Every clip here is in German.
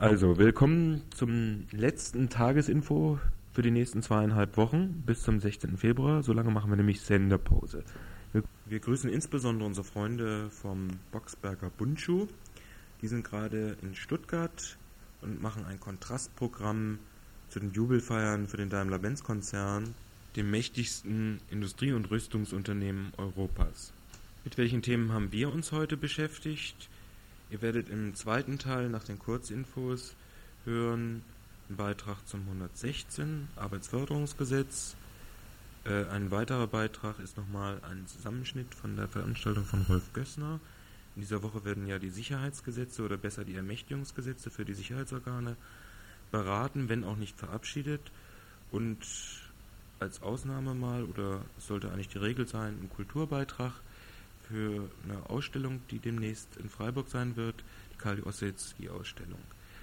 Also, willkommen zum letzten Tagesinfo für die nächsten zweieinhalb Wochen bis zum 16. Februar. So lange machen wir nämlich Senderpause. Wir, wir grüßen insbesondere unsere Freunde vom Boxberger Bundschuh. Die sind gerade in Stuttgart und machen ein Kontrastprogramm zu den Jubelfeiern für den Daimler-Benz-Konzern, dem mächtigsten Industrie- und Rüstungsunternehmen Europas. Mit welchen Themen haben wir uns heute beschäftigt? Ihr werdet im zweiten Teil nach den Kurzinfos hören einen Beitrag zum 116 Arbeitsförderungsgesetz. Äh, ein weiterer Beitrag ist nochmal ein Zusammenschnitt von der Veranstaltung von Rolf Gössner. In dieser Woche werden ja die Sicherheitsgesetze oder besser die Ermächtigungsgesetze für die Sicherheitsorgane beraten, wenn auch nicht verabschiedet. Und als Ausnahme mal, oder sollte eigentlich die Regel sein, ein Kulturbeitrag für eine Ausstellung, die demnächst in Freiburg sein wird, die Kali Ossetski-Ausstellung.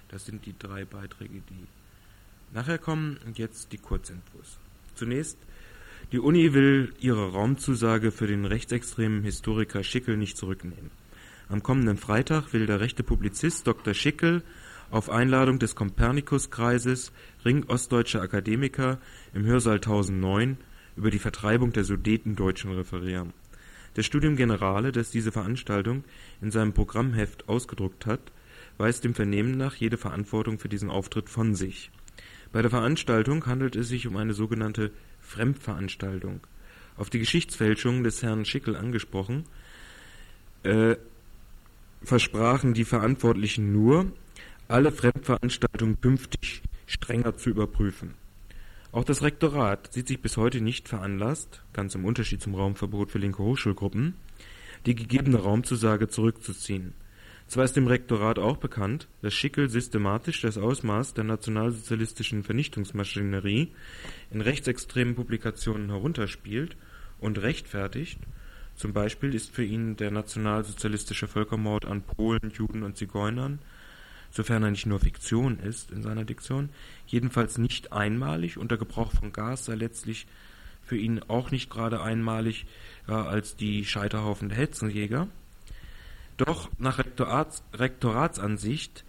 Das sind die drei Beiträge, die nachher kommen und jetzt die Kurzinfos. Zunächst, die Uni will ihre Raumzusage für den rechtsextremen Historiker Schickel nicht zurücknehmen. Am kommenden Freitag will der rechte Publizist Dr. Schickel auf Einladung des Kompernikuskreises Ring Ostdeutscher Akademiker im Hörsaal 1009 über die Vertreibung der Sudetendeutschen referieren. Das Studium Generale, das diese Veranstaltung in seinem Programmheft ausgedruckt hat, weist dem Vernehmen nach jede Verantwortung für diesen Auftritt von sich. Bei der Veranstaltung handelt es sich um eine sogenannte Fremdveranstaltung. Auf die Geschichtsfälschung des Herrn Schickel angesprochen, äh, versprachen die Verantwortlichen nur, alle Fremdveranstaltungen künftig strenger zu überprüfen auch das Rektorat sieht sich bis heute nicht veranlasst, ganz im Unterschied zum Raumverbot für linke Hochschulgruppen, die gegebene Raumzusage zurückzuziehen. Zwar ist dem Rektorat auch bekannt, dass Schickel systematisch das Ausmaß der nationalsozialistischen Vernichtungsmaschinerie in rechtsextremen Publikationen herunterspielt und rechtfertigt, zum Beispiel ist für ihn der nationalsozialistische Völkermord an Polen, Juden und Zigeunern sofern er nicht nur Fiktion ist in seiner Diktion, jedenfalls nicht einmalig und der Gebrauch von Gas sei letztlich für ihn auch nicht gerade einmalig ja, als die Scheiterhaufen der Hetzenjäger. Doch nach Rektorats, Rektoratsansicht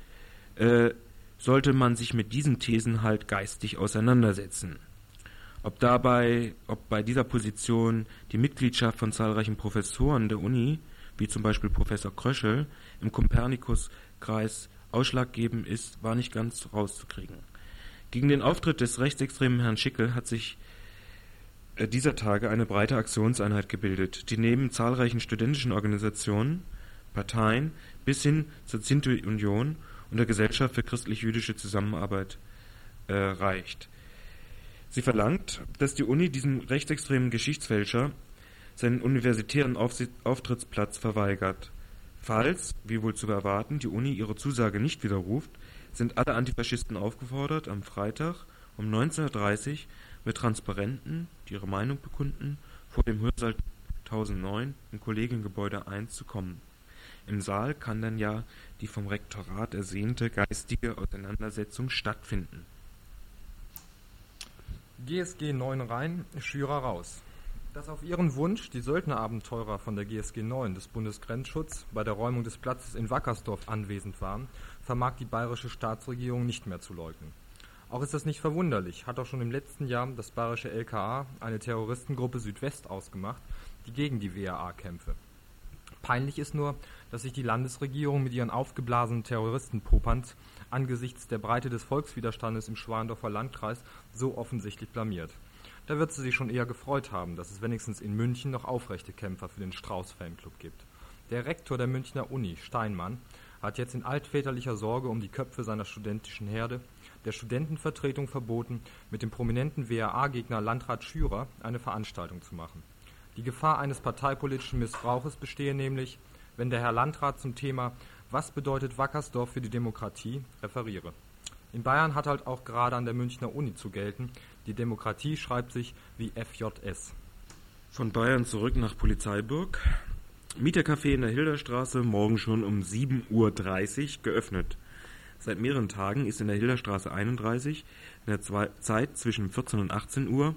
äh, sollte man sich mit diesen Thesen halt geistig auseinandersetzen. Ob dabei, ob bei dieser Position die Mitgliedschaft von zahlreichen Professoren der Uni, wie zum Beispiel Professor Kröschel, im Kopernikus-Kreis ausschlaggebend ist, war nicht ganz rauszukriegen. Gegen den Auftritt des rechtsextremen Herrn Schickel hat sich äh, dieser Tage eine breite Aktionseinheit gebildet, die neben zahlreichen studentischen Organisationen, Parteien bis hin zur Zinto-Union und der Gesellschaft für christlich-jüdische Zusammenarbeit äh, reicht. Sie verlangt, dass die Uni diesem rechtsextremen Geschichtsfälscher seinen universitären Auftrittsplatz verweigert. Falls, wie wohl zu erwarten, die Uni ihre Zusage nicht widerruft, sind alle Antifaschisten aufgefordert, am Freitag um 19.30 Uhr mit Transparenten, die ihre Meinung bekunden, vor dem Hörsaal 1009 im Kollegiengebäude 1 zu kommen. Im Saal kann dann ja die vom Rektorat ersehnte geistige Auseinandersetzung stattfinden. GSG 9 rein, Schürer raus. Dass auf ihren Wunsch die Söldnerabenteurer von der GSG 9 des Bundesgrenzschutz bei der Räumung des Platzes in Wackersdorf anwesend waren, vermag die bayerische Staatsregierung nicht mehr zu leugnen. Auch ist das nicht verwunderlich, hat auch schon im letzten Jahr das bayerische LKA eine Terroristengruppe Südwest ausgemacht, die gegen die WAA kämpfe. Peinlich ist nur, dass sich die Landesregierung mit ihren aufgeblasenen Terroristenpopanz angesichts der Breite des Volkswiderstandes im Schwandorfer Landkreis so offensichtlich blamiert. Da wird sie sich schon eher gefreut haben, dass es wenigstens in München noch aufrechte Kämpfer für den Strauß-Fanclub gibt. Der Rektor der Münchner Uni, Steinmann, hat jetzt in altväterlicher Sorge um die Köpfe seiner studentischen Herde der Studentenvertretung verboten, mit dem prominenten WAA-Gegner Landrat Schürer eine Veranstaltung zu machen. Die Gefahr eines parteipolitischen Missbrauches bestehe nämlich, wenn der Herr Landrat zum Thema Was bedeutet Wackersdorf für die Demokratie referiere. In Bayern hat halt auch gerade an der Münchner Uni zu gelten, die Demokratie schreibt sich wie FJS. Von Bayern zurück nach Polizeiburg. Mietercafé in der Hilderstraße, morgen schon um 7.30 Uhr geöffnet. Seit mehreren Tagen ist in der Hilderstraße 31 in der Zeit zwischen 14 und 18 Uhr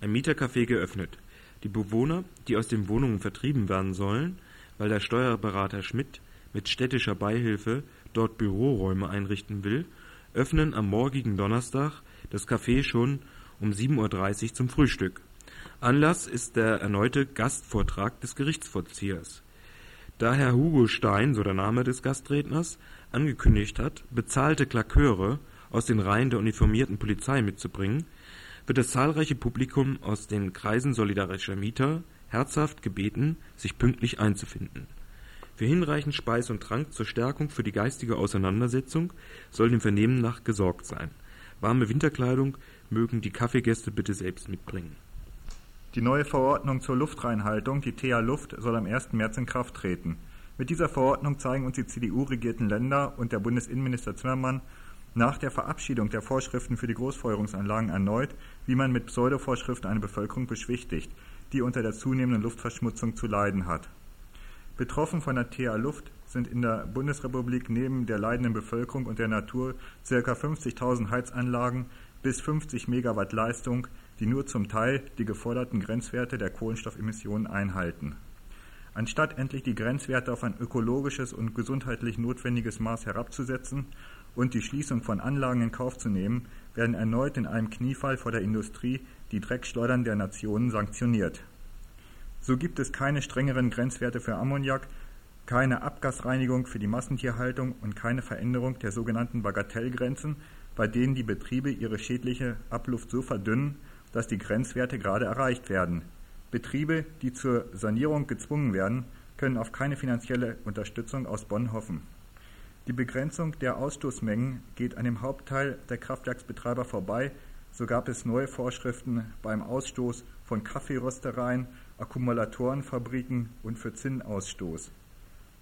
ein Mietercafé geöffnet. Die Bewohner, die aus den Wohnungen vertrieben werden sollen, weil der Steuerberater Schmidt mit städtischer Beihilfe dort Büroräume einrichten will, öffnen am morgigen Donnerstag das Café schon um 7.30 Uhr zum Frühstück. Anlass ist der erneute Gastvortrag des Gerichtsvollziehers. Da Herr Hugo Stein, so der Name des Gastredners, angekündigt hat, bezahlte Klaköre aus den Reihen der uniformierten Polizei mitzubringen, wird das zahlreiche Publikum aus den Kreisen solidarischer Mieter herzhaft gebeten, sich pünktlich einzufinden. Für hinreichend Speis und Trank zur Stärkung für die geistige Auseinandersetzung soll dem Vernehmen nach gesorgt sein. Warme Winterkleidung mögen die Kaffeegäste bitte selbst mitbringen. Die neue Verordnung zur Luftreinhaltung, die TH Luft, soll am 1. März in Kraft treten. Mit dieser Verordnung zeigen uns die CDU-regierten Länder und der Bundesinnenminister Zimmermann nach der Verabschiedung der Vorschriften für die Großfeuerungsanlagen erneut, wie man mit Pseudovorschriften eine Bevölkerung beschwichtigt, die unter der zunehmenden Luftverschmutzung zu leiden hat. Betroffen von der TH Luft sind in der Bundesrepublik neben der leidenden Bevölkerung und der Natur ca. 50.000 Heizanlagen bis 50 Megawatt Leistung, die nur zum Teil die geforderten Grenzwerte der Kohlenstoffemissionen einhalten. Anstatt endlich die Grenzwerte auf ein ökologisches und gesundheitlich notwendiges Maß herabzusetzen und die Schließung von Anlagen in Kauf zu nehmen, werden erneut in einem Kniefall vor der Industrie die Dreckschleudern der Nationen sanktioniert. So gibt es keine strengeren Grenzwerte für Ammoniak, keine Abgasreinigung für die Massentierhaltung und keine Veränderung der sogenannten Bagatellgrenzen, bei denen die Betriebe ihre schädliche Abluft so verdünnen, dass die Grenzwerte gerade erreicht werden. Betriebe, die zur Sanierung gezwungen werden, können auf keine finanzielle Unterstützung aus Bonn hoffen. Die Begrenzung der Ausstoßmengen geht an dem Hauptteil der Kraftwerksbetreiber vorbei, so gab es neue Vorschriften beim Ausstoß von Kaffeeröstereien, Akkumulatorenfabriken und für Zinnausstoß.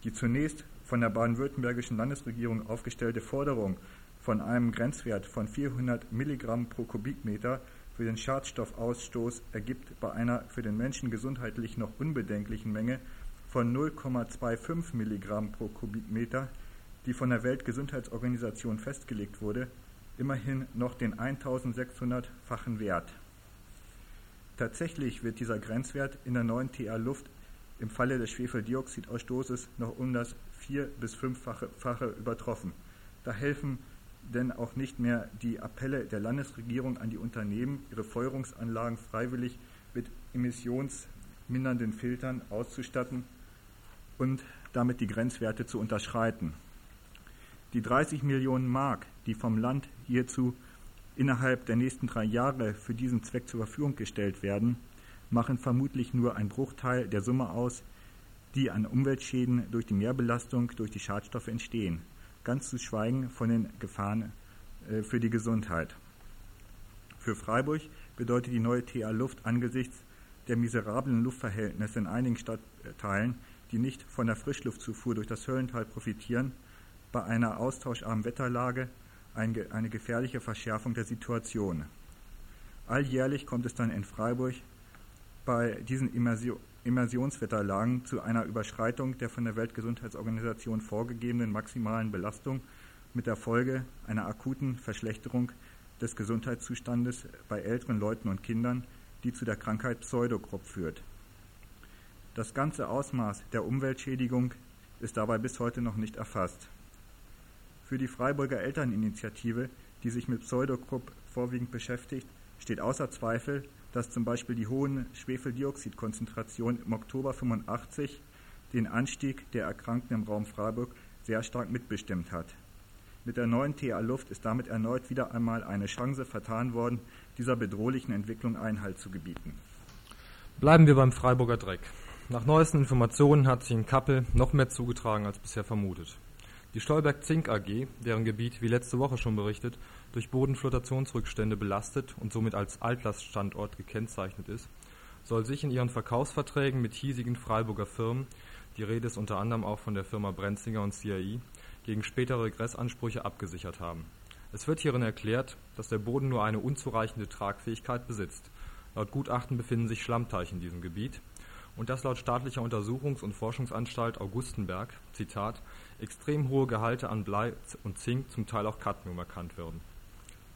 Die zunächst von der baden-württembergischen Landesregierung aufgestellte Forderung von einem Grenzwert von 400 Milligramm pro Kubikmeter für den Schadstoffausstoß ergibt bei einer für den Menschen gesundheitlich noch unbedenklichen Menge von 0,25 Milligramm pro Kubikmeter, die von der Weltgesundheitsorganisation festgelegt wurde, immerhin noch den 1600-fachen Wert. Tatsächlich wird dieser Grenzwert in der neuen TA-Luft im Falle des Schwefeldioxidausstoßes noch um das vier- bis fünffache übertroffen. Da helfen denn auch nicht mehr die Appelle der Landesregierung an die Unternehmen, ihre Feuerungsanlagen freiwillig mit emissionsmindernden Filtern auszustatten und damit die Grenzwerte zu unterschreiten. Die 30 Millionen Mark, die vom Land hierzu innerhalb der nächsten drei Jahre für diesen Zweck zur Verfügung gestellt werden, machen vermutlich nur einen Bruchteil der Summe aus, die an Umweltschäden durch die Mehrbelastung durch die Schadstoffe entstehen, ganz zu schweigen von den Gefahren äh, für die Gesundheit. Für Freiburg bedeutet die neue TA Luft angesichts der miserablen Luftverhältnisse in einigen Stadtteilen, die nicht von der Frischluftzufuhr durch das Höllental profitieren, bei einer austauscharmen Wetterlage eine gefährliche Verschärfung der Situation. Alljährlich kommt es dann in Freiburg bei diesen Immersionswetterlagen zu einer Überschreitung der von der Weltgesundheitsorganisation vorgegebenen maximalen Belastung mit der Folge einer akuten Verschlechterung des Gesundheitszustandes bei älteren Leuten und Kindern, die zu der Krankheit Pseudogrop führt. Das ganze Ausmaß der Umweltschädigung ist dabei bis heute noch nicht erfasst. Für die Freiburger Elterninitiative, die sich mit Pseudogrupp vorwiegend beschäftigt, steht außer Zweifel, dass zum Beispiel die hohen Schwefeldioxidkonzentrationen im Oktober 85 den Anstieg der Erkrankten im Raum Freiburg sehr stark mitbestimmt hat. Mit der neuen TA Luft ist damit erneut wieder einmal eine Chance vertan worden, dieser bedrohlichen Entwicklung Einhalt zu gebieten. Bleiben wir beim Freiburger Dreck. Nach neuesten Informationen hat sich in Kappel noch mehr zugetragen als bisher vermutet. Die Stolberg Zink AG, deren Gebiet, wie letzte Woche schon berichtet, durch Bodenflotationsrückstände belastet und somit als Altlaststandort gekennzeichnet ist, soll sich in ihren Verkaufsverträgen mit hiesigen Freiburger Firmen, die Rede ist unter anderem auch von der Firma Brenzinger und CAI, gegen spätere Regressansprüche abgesichert haben. Es wird hierin erklärt, dass der Boden nur eine unzureichende Tragfähigkeit besitzt. Laut Gutachten befinden sich Schlammteiche in diesem Gebiet und dass laut staatlicher Untersuchungs- und Forschungsanstalt Augustenberg, Zitat, extrem hohe Gehalte an Blei und Zink, zum Teil auch Cadmium erkannt werden.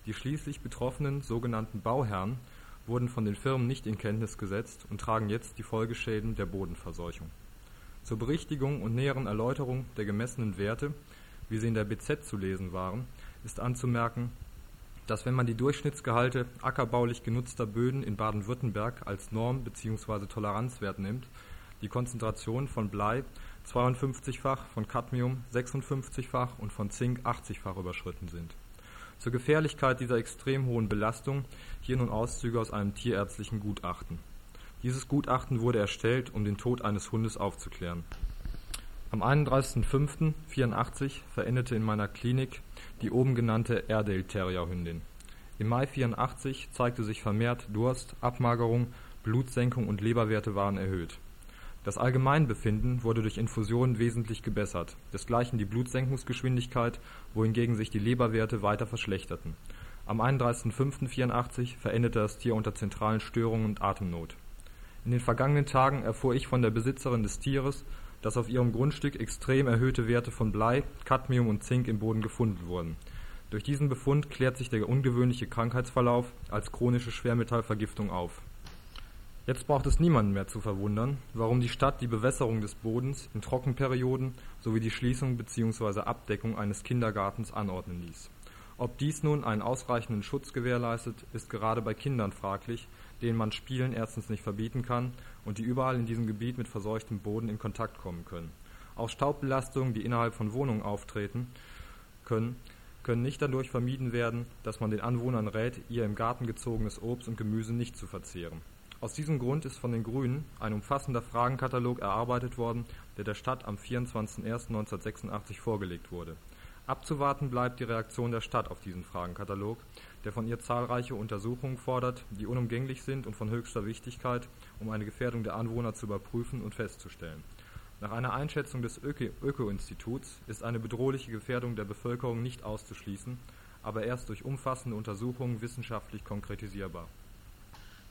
Die schließlich betroffenen sogenannten Bauherren wurden von den Firmen nicht in Kenntnis gesetzt und tragen jetzt die Folgeschäden der Bodenverseuchung. Zur Berichtigung und näheren Erläuterung der gemessenen Werte wie sie in der BZ zu lesen waren, ist anzumerken, dass wenn man die Durchschnittsgehalte ackerbaulich genutzter Böden in Baden-Württemberg als Norm bzw. Toleranzwert nimmt, die Konzentration von Blei 52-fach, von Cadmium 56-fach und von Zink 80-fach überschritten sind. Zur Gefährlichkeit dieser extrem hohen Belastung hier nun Auszüge aus einem tierärztlichen Gutachten. Dieses Gutachten wurde erstellt, um den Tod eines Hundes aufzuklären. Am 31.05.84 verendete in meiner Klinik die oben genannte Airedale Terrier Hündin. Im Mai 84 zeigte sich vermehrt Durst, Abmagerung, Blutsenkung und Leberwerte waren erhöht. Das Allgemeinbefinden wurde durch Infusionen wesentlich gebessert, desgleichen die Blutsenkungsgeschwindigkeit, wohingegen sich die Leberwerte weiter verschlechterten. Am 31.05.84 verendete das Tier unter zentralen Störungen und Atemnot. In den vergangenen Tagen erfuhr ich von der Besitzerin des Tieres, dass auf ihrem Grundstück extrem erhöhte Werte von Blei, Cadmium und Zink im Boden gefunden wurden. Durch diesen Befund klärt sich der ungewöhnliche Krankheitsverlauf als chronische Schwermetallvergiftung auf. Jetzt braucht es niemanden mehr zu verwundern, warum die Stadt die Bewässerung des Bodens in Trockenperioden sowie die Schließung bzw. Abdeckung eines Kindergartens anordnen ließ. Ob dies nun einen ausreichenden Schutz gewährleistet, ist gerade bei Kindern fraglich, denen man Spielen erstens nicht verbieten kann und die überall in diesem Gebiet mit verseuchtem Boden in Kontakt kommen können. Auch Staubbelastungen, die innerhalb von Wohnungen auftreten können, können nicht dadurch vermieden werden, dass man den Anwohnern rät, ihr im Garten gezogenes Obst und Gemüse nicht zu verzehren. Aus diesem Grund ist von den Grünen ein umfassender Fragenkatalog erarbeitet worden, der der Stadt am 24.01.1986 vorgelegt wurde. Abzuwarten bleibt die Reaktion der Stadt auf diesen Fragenkatalog, der von ihr zahlreiche Untersuchungen fordert, die unumgänglich sind und von höchster Wichtigkeit, um eine Gefährdung der Anwohner zu überprüfen und festzustellen. Nach einer Einschätzung des Öko-Instituts ist eine bedrohliche Gefährdung der Bevölkerung nicht auszuschließen, aber erst durch umfassende Untersuchungen wissenschaftlich konkretisierbar.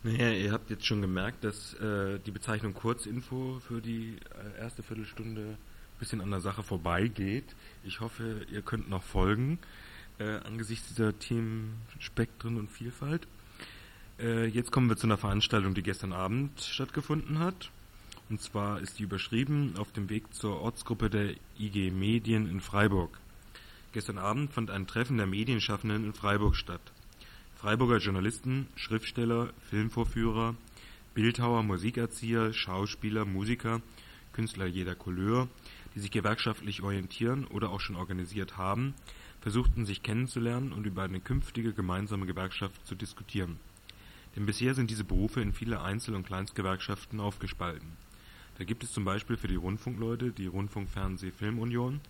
Naja, ihr habt jetzt schon gemerkt, dass äh, die Bezeichnung Kurzinfo für die äh, erste Viertelstunde ein bisschen an der Sache vorbeigeht. Ich hoffe, ihr könnt noch folgen äh, angesichts dieser Themenspektren und Vielfalt. Äh, jetzt kommen wir zu einer Veranstaltung, die gestern Abend stattgefunden hat. Und zwar ist die überschrieben auf dem Weg zur Ortsgruppe der IG Medien in Freiburg. Gestern Abend fand ein Treffen der Medienschaffenden in Freiburg statt. Freiburger Journalisten, Schriftsteller, Filmvorführer, Bildhauer, Musikerzieher, Schauspieler, Musiker, Künstler jeder Couleur, die sich gewerkschaftlich orientieren oder auch schon organisiert haben, versuchten sich kennenzulernen und über eine künftige gemeinsame Gewerkschaft zu diskutieren. Denn bisher sind diese Berufe in viele Einzel- und Kleinstgewerkschaften aufgespalten. Da gibt es zum Beispiel für die Rundfunkleute die Rundfunk-Fernseh-Filmunion,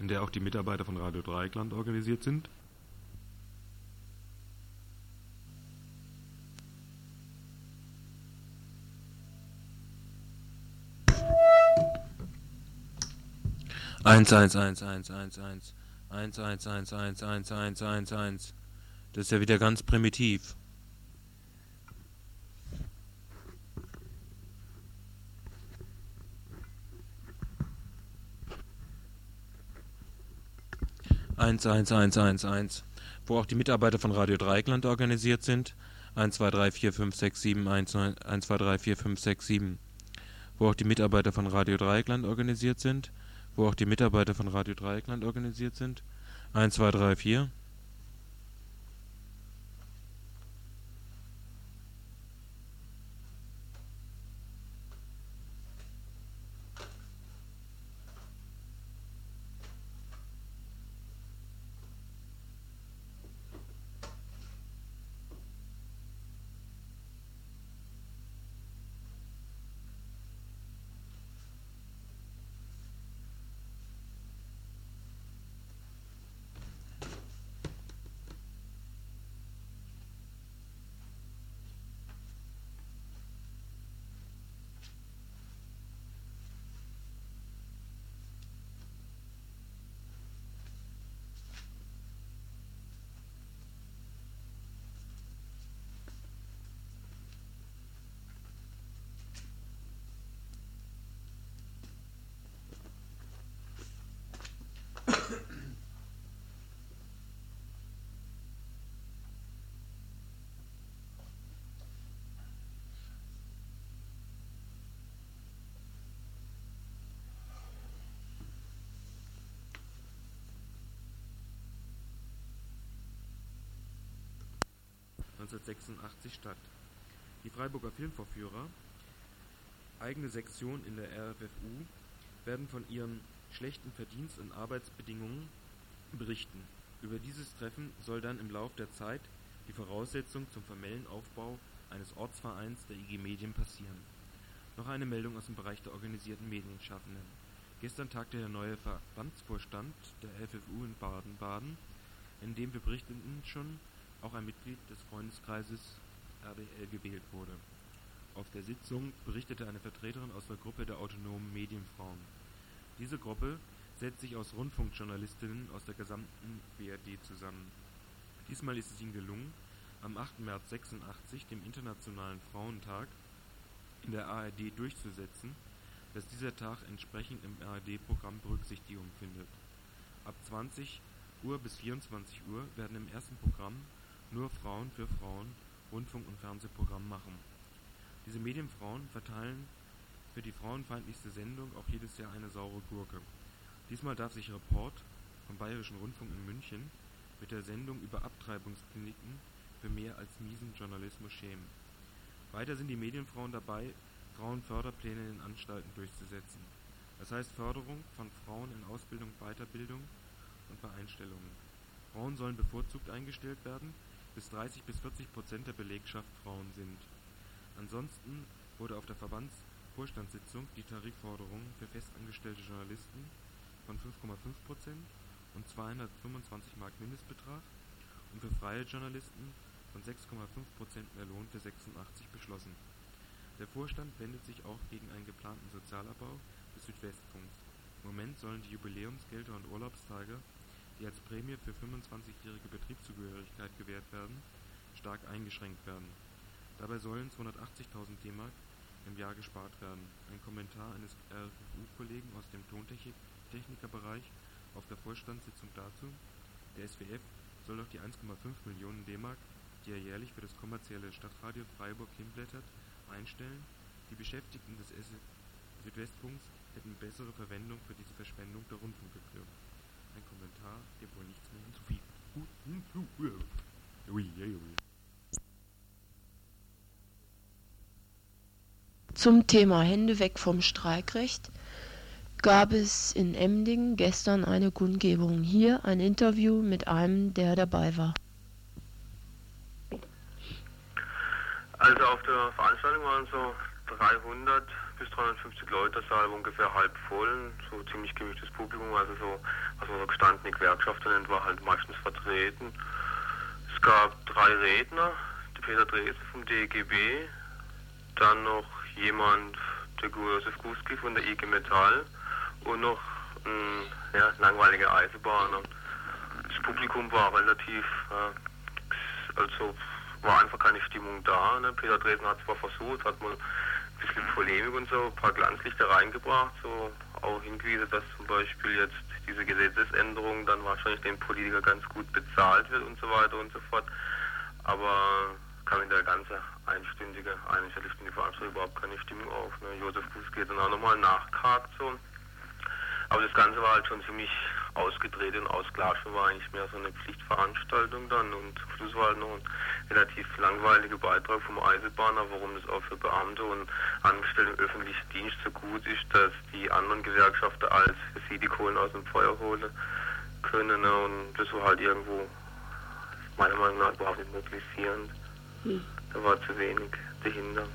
in der auch die Mitarbeiter von Radio Dreieckland organisiert sind. Eins, eins, eins, eins, eins, eins. 1, 1, 1, 1, 1, 1, 1, 1. Das ist ja wieder ganz primitiv. Eins, eins, eins, eins, eins. Wo auch die Mitarbeiter von Radio Dreieckland organisiert sind. 1, 2, 3, 4, 5, 6, 7, 1, 1, 2, 3, 4, 5, 6, 7. Wo auch die Mitarbeiter von Radio Dreieckland organisiert sind wo auch die Mitarbeiter von Radio Dreieckland organisiert sind. 1, 2, 3, 4. 1986 statt. Die Freiburger Filmvorführer, eigene Sektion in der RFFU, werden von ihren schlechten Verdienst- und Arbeitsbedingungen berichten. Über dieses Treffen soll dann im Lauf der Zeit die Voraussetzung zum formellen Aufbau eines Ortsvereins der IG Medien passieren. Noch eine Meldung aus dem Bereich der organisierten Medienschaffenden. Gestern tagte der neue Verbandsvorstand der FFU in Baden-Baden, in dem wir berichteten schon auch ein Mitglied des Freundeskreises RDL gewählt wurde. Auf der Sitzung berichtete eine Vertreterin aus der Gruppe der autonomen Medienfrauen. Diese Gruppe setzt sich aus Rundfunkjournalistinnen aus der gesamten BRD zusammen. Diesmal ist es ihnen gelungen, am 8. März 86, dem Internationalen Frauentag, in der ARD durchzusetzen, dass dieser Tag entsprechend im ARD-Programm Berücksichtigung findet. Ab 20 Uhr bis 24 Uhr werden im ersten Programm nur Frauen für Frauen Rundfunk- und Fernsehprogramm machen. Diese Medienfrauen verteilen für die frauenfeindlichste Sendung auch jedes Jahr eine saure Gurke. Diesmal darf sich Report vom Bayerischen Rundfunk in München mit der Sendung über Abtreibungskliniken für mehr als miesen Journalismus schämen. Weiter sind die Medienfrauen dabei, Frauenförderpläne in den Anstalten durchzusetzen. Das heißt Förderung von Frauen in Ausbildung, Weiterbildung und bei Einstellungen. Frauen sollen bevorzugt eingestellt werden, bis 30 bis 40 Prozent der Belegschaft Frauen sind. Ansonsten wurde auf der Verbandsvorstandssitzung die Tarifforderung für festangestellte Journalisten von 5,5 Prozent und 225 Mark Mindestbetrag und für freie Journalisten von 6,5 Prozent mehr Lohn für 86 beschlossen. Der Vorstand wendet sich auch gegen einen geplanten Sozialabbau des Südwestfunks. Im Moment sollen die Jubiläumsgelder und Urlaubstage die als Prämie für 25-jährige Betriebszugehörigkeit gewährt werden, stark eingeschränkt werden. Dabei sollen 280.000 DM im Jahr gespart werden. Ein Kommentar eines RFU-Kollegen aus dem Tontechnikerbereich auf der Vorstandssitzung dazu, der SWF soll doch die 1,5 Millionen DM, die er jährlich für das kommerzielle Stadtradio Freiburg hinblättert, einstellen. Die Beschäftigten des Südwestfunks hätten bessere Verwendung für diese Verschwendung der Rundfunkgebühr. Ein Kommentar, der wohl nichts mehr hinzufügt. Zum Thema Hände weg vom Streikrecht gab es in Emding gestern eine Kundgebung. Hier ein Interview mit einem, der dabei war. Also auf der Veranstaltung waren so 300 bis 350 Leute, das Saal war ungefähr halb voll, so ziemlich gemischtes Publikum, also so, was man so gestandene Gewerkschafter nennt, war halt meistens vertreten. Es gab drei Redner, der Peter Dresen vom DGB, dann noch jemand, der Josef Guski von der IG Metall und noch ein ja, langweiliger Eisenbahner. Das Publikum war relativ, äh, also war einfach keine Stimmung da. Ne? Peter Dresen hat zwar versucht, hat mal bisschen Polemik und so, ein paar Glanzlichter reingebracht, so auch hingewiesen, dass zum Beispiel jetzt diese Gesetzesänderung dann wahrscheinlich dem Politiker ganz gut bezahlt wird und so weiter und so fort. Aber kam in der ganzen einstündige, einstündige Veranstaltung überhaupt keine Stimmung auf. Ne? Josef Fuß geht dann auch nochmal nachgehakt so. Aber das Ganze war halt schon ziemlich ausgedreht und ausgelassen, war eigentlich mehr so eine Pflichtveranstaltung dann und Schluss war halt noch ein relativ langweiliger Beitrag vom Eisenbahner, warum das auch für Beamte und Angestellte im öffentlichen Dienst so gut ist, dass die anderen Gewerkschaften als für sie die Kohlen aus dem Feuer holen können ne? und das war halt irgendwo meiner Meinung nach überhaupt nicht mobilisierend. Hm. Da war zu wenig dahinter.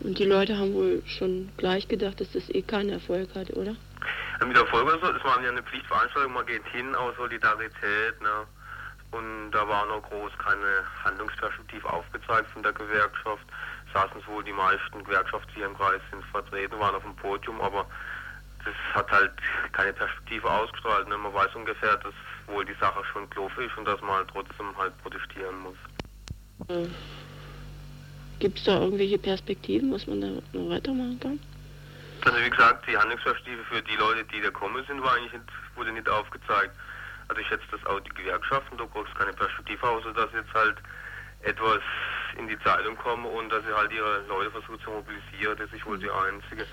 Und die Leute haben wohl schon gleich gedacht, dass das eh keinen Erfolg hat, oder? Mit Erfolg oder so, das war ja eine Pflichtveranstaltung, man geht hin aus Solidarität, ne? Und da war noch groß keine Handlungsperspektive aufgezeigt von der Gewerkschaft. Saßen wohl die meisten Gewerkschaften, die im Kreis sind, vertreten, waren auf dem Podium, aber das hat halt keine Perspektive ausgestrahlt. Ne? Man weiß ungefähr, dass wohl die Sache schon doof ist und dass man halt trotzdem halt protestieren muss. Gibt es da irgendwelche Perspektiven, was man da noch weitermachen kann? Also wie gesagt, die Handlungsperspektive für die Leute, die da kommen sind, war eigentlich nicht, wurde nicht aufgezeigt. Also ich schätze, dass auch die Gewerkschaften, da braucht es keine Perspektive, außer dass jetzt halt etwas in die Zeitung kommen und dass sie halt ihre Leute versuchen zu mobilisieren. Das ist wohl die einzige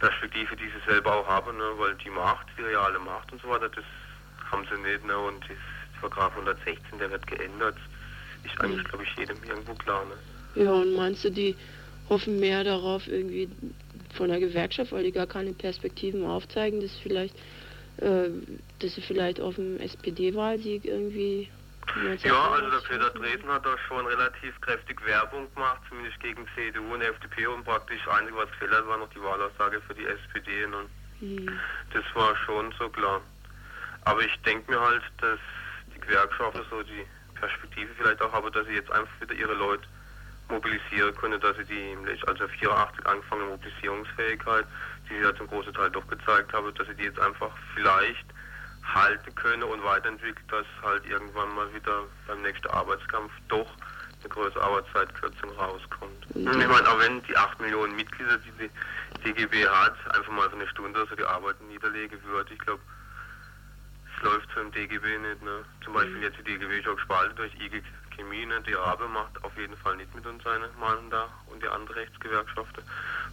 Perspektive, die sie selber auch haben, ne? weil die Macht, die reale Macht und so weiter, das haben sie nicht. Ne? Und das Vertrag 116, der wird geändert. Das ist eigentlich, glaube ich, jedem irgendwo klar. Ne? Ja, und meinst du, die hoffen mehr darauf, irgendwie von der Gewerkschaft, weil die gar keine Perspektiven aufzeigen, dass vielleicht, äh, dass sie vielleicht auf dem SPD-Wahlsieg irgendwie ja, also der Peter Dresden hat da schon relativ kräftig Werbung gemacht, zumindest gegen CDU und FDP und praktisch einzig was gefehlt hat, war noch die Wahlaussage für die SPD. Und ne? mhm. Das war schon so klar. Aber ich denke mir halt, dass die Gewerkschaften so die Perspektive vielleicht auch haben, dass sie jetzt einfach wieder ihre Leute mobilisieren können, dass sie die, also 84 angefangene Mobilisierungsfähigkeit, die sie ja zum großen Teil doch gezeigt haben, dass sie die jetzt einfach vielleicht halten können und weiterentwickelt, dass halt irgendwann mal wieder beim nächsten Arbeitskampf doch eine größere Arbeitszeitkürzung rauskommt. Mhm. Ich meine, auch wenn die 8 Millionen Mitglieder, die die DGB hat, einfach mal für eine Stunde so die Arbeit niederlegen würde, ich glaube, es läuft so im DGB nicht. Ne? Zum Beispiel mhm. jetzt die DGB schon gespalten durch IG Chemie, ne? die Rabe macht auf jeden Fall nicht mit uns seine Malen da und die andere Rechtsgewerkschaften.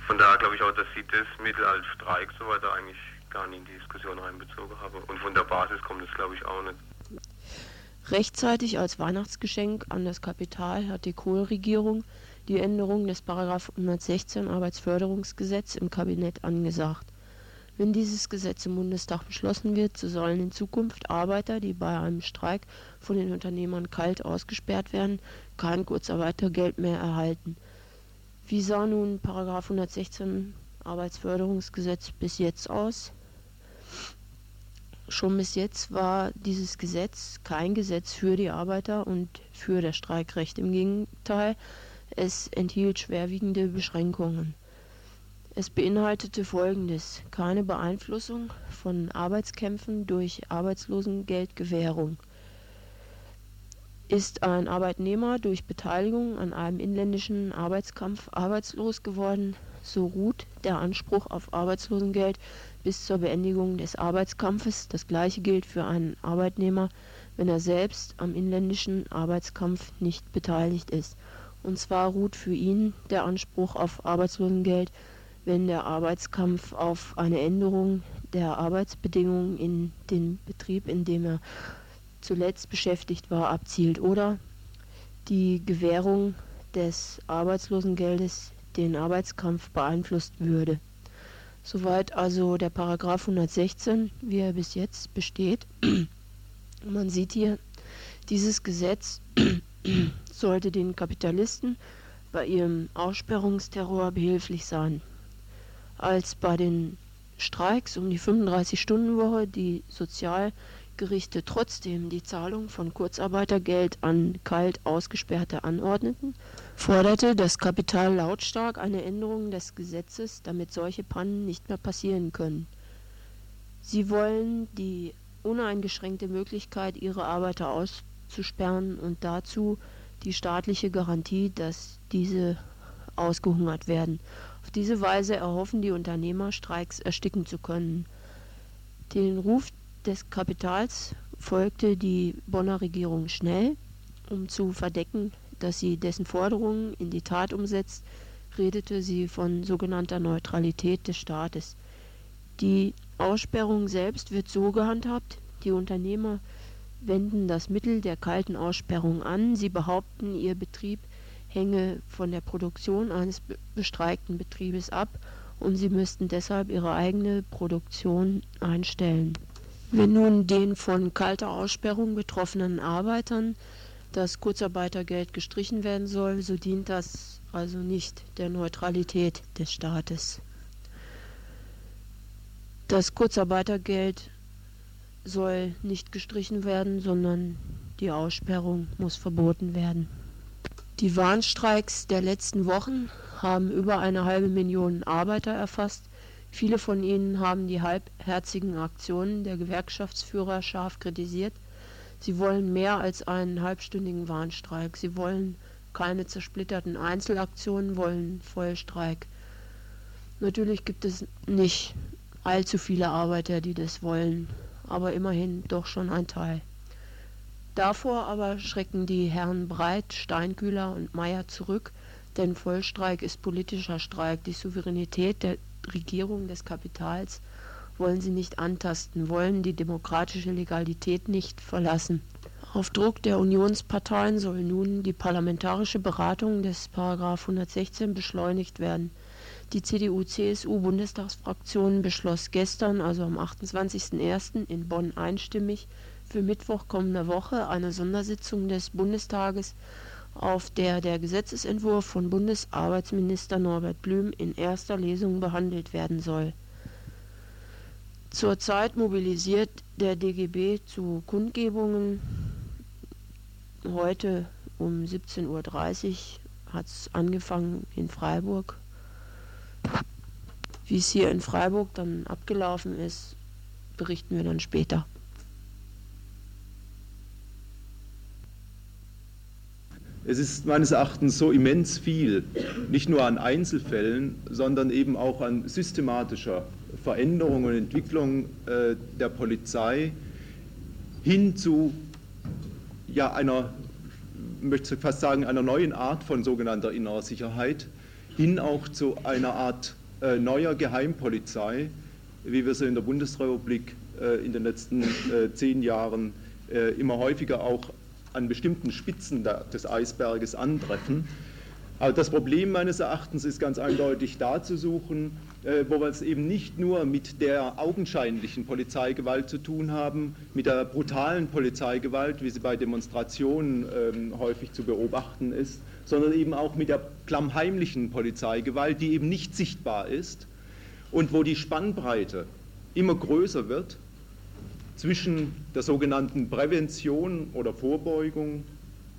Von daher glaube ich auch, dass sie das Mittel als Streik so weiter eigentlich gar nie in die Diskussion reinbezogen habe. Und von der Basis kommt es, glaube ich, auch nicht. Rechtzeitig als Weihnachtsgeschenk an das Kapital hat die Kohl-Regierung die Änderung des Paragraph 116 Arbeitsförderungsgesetz im Kabinett angesagt. Wenn dieses Gesetz im Bundestag beschlossen wird, so sollen in Zukunft Arbeiter, die bei einem Streik von den Unternehmern kalt ausgesperrt werden, kein Kurzarbeitergeld mehr erhalten. Wie sah nun Paragraph 116 Arbeitsförderungsgesetz bis jetzt aus? Schon bis jetzt war dieses Gesetz kein Gesetz für die Arbeiter und für das Streikrecht. Im Gegenteil, es enthielt schwerwiegende Beschränkungen. Es beinhaltete Folgendes. Keine Beeinflussung von Arbeitskämpfen durch Arbeitslosengeldgewährung. Ist ein Arbeitnehmer durch Beteiligung an einem inländischen Arbeitskampf arbeitslos geworden, so ruht der Anspruch auf Arbeitslosengeld bis zur Beendigung des Arbeitskampfes. Das gleiche gilt für einen Arbeitnehmer, wenn er selbst am inländischen Arbeitskampf nicht beteiligt ist. Und zwar ruht für ihn der Anspruch auf Arbeitslosengeld, wenn der Arbeitskampf auf eine Änderung der Arbeitsbedingungen in den Betrieb, in dem er zuletzt beschäftigt war, abzielt oder die Gewährung des Arbeitslosengeldes den Arbeitskampf beeinflusst würde. Soweit also der Paragraph 116, wie er bis jetzt besteht. Man sieht hier, dieses Gesetz sollte den Kapitalisten bei ihrem Aussperrungsterror behilflich sein. Als bei den Streiks um die 35-Stunden-Woche die Sozialgerichte trotzdem die Zahlung von Kurzarbeitergeld an kalt Ausgesperrte anordneten, forderte das Kapital lautstark eine Änderung des Gesetzes, damit solche Pannen nicht mehr passieren können. Sie wollen die uneingeschränkte Möglichkeit, ihre Arbeiter auszusperren und dazu die staatliche Garantie, dass diese ausgehungert werden. Diese Weise erhoffen die Unternehmer, Streiks ersticken zu können. Den Ruf des Kapitals folgte die Bonner Regierung schnell, um zu verdecken, dass sie dessen Forderungen in die Tat umsetzt, redete sie von sogenannter Neutralität des Staates. Die Aussperrung selbst wird so gehandhabt, die Unternehmer wenden das Mittel der kalten Aussperrung an, sie behaupten, ihr Betrieb hänge von der Produktion eines bestreikten Betriebes ab und sie müssten deshalb ihre eigene Produktion einstellen. Wenn nun den von kalter Aussperrung betroffenen Arbeitern das Kurzarbeitergeld gestrichen werden soll, so dient das also nicht der Neutralität des Staates. Das Kurzarbeitergeld soll nicht gestrichen werden, sondern die Aussperrung muss verboten werden. Die Warnstreiks der letzten Wochen haben über eine halbe Million Arbeiter erfasst. Viele von ihnen haben die halbherzigen Aktionen der Gewerkschaftsführer scharf kritisiert. Sie wollen mehr als einen halbstündigen Warnstreik. Sie wollen keine zersplitterten Einzelaktionen, wollen Vollstreik. Natürlich gibt es nicht allzu viele Arbeiter, die das wollen, aber immerhin doch schon ein Teil. Davor aber schrecken die Herren Breit, Steinkühler und Meyer zurück, denn Vollstreik ist politischer Streik. Die Souveränität der Regierung des Kapitals wollen sie nicht antasten, wollen die demokratische Legalität nicht verlassen. Auf Druck der Unionsparteien soll nun die parlamentarische Beratung des § 116 beschleunigt werden. Die CDU-CSU-Bundestagsfraktion beschloss gestern, also am 28.01. in Bonn einstimmig, für Mittwoch kommender Woche eine Sondersitzung des Bundestages, auf der der Gesetzesentwurf von Bundesarbeitsminister Norbert Blüm in erster Lesung behandelt werden soll. Zurzeit mobilisiert der DGB zu Kundgebungen heute um 17.30 Uhr hat es angefangen in Freiburg. Wie es hier in Freiburg dann abgelaufen ist, berichten wir dann später. Es ist meines Erachtens so immens viel, nicht nur an Einzelfällen, sondern eben auch an systematischer Veränderung und Entwicklung äh, der Polizei hin zu ja, einer, möchte fast sagen, einer neuen Art von sogenannter innerer Sicherheit, hin auch zu einer Art äh, neuer Geheimpolizei, wie wir sie in der Bundesrepublik äh, in den letzten äh, zehn Jahren äh, immer häufiger auch an bestimmten Spitzen des Eisberges antreffen. Aber das Problem meines Erachtens ist ganz eindeutig da zu suchen, äh, wo wir es eben nicht nur mit der augenscheinlichen Polizeigewalt zu tun haben, mit der brutalen Polizeigewalt, wie sie bei Demonstrationen ähm, häufig zu beobachten ist, sondern eben auch mit der klammheimlichen Polizeigewalt, die eben nicht sichtbar ist und wo die Spannbreite immer größer wird zwischen der sogenannten Prävention oder Vorbeugung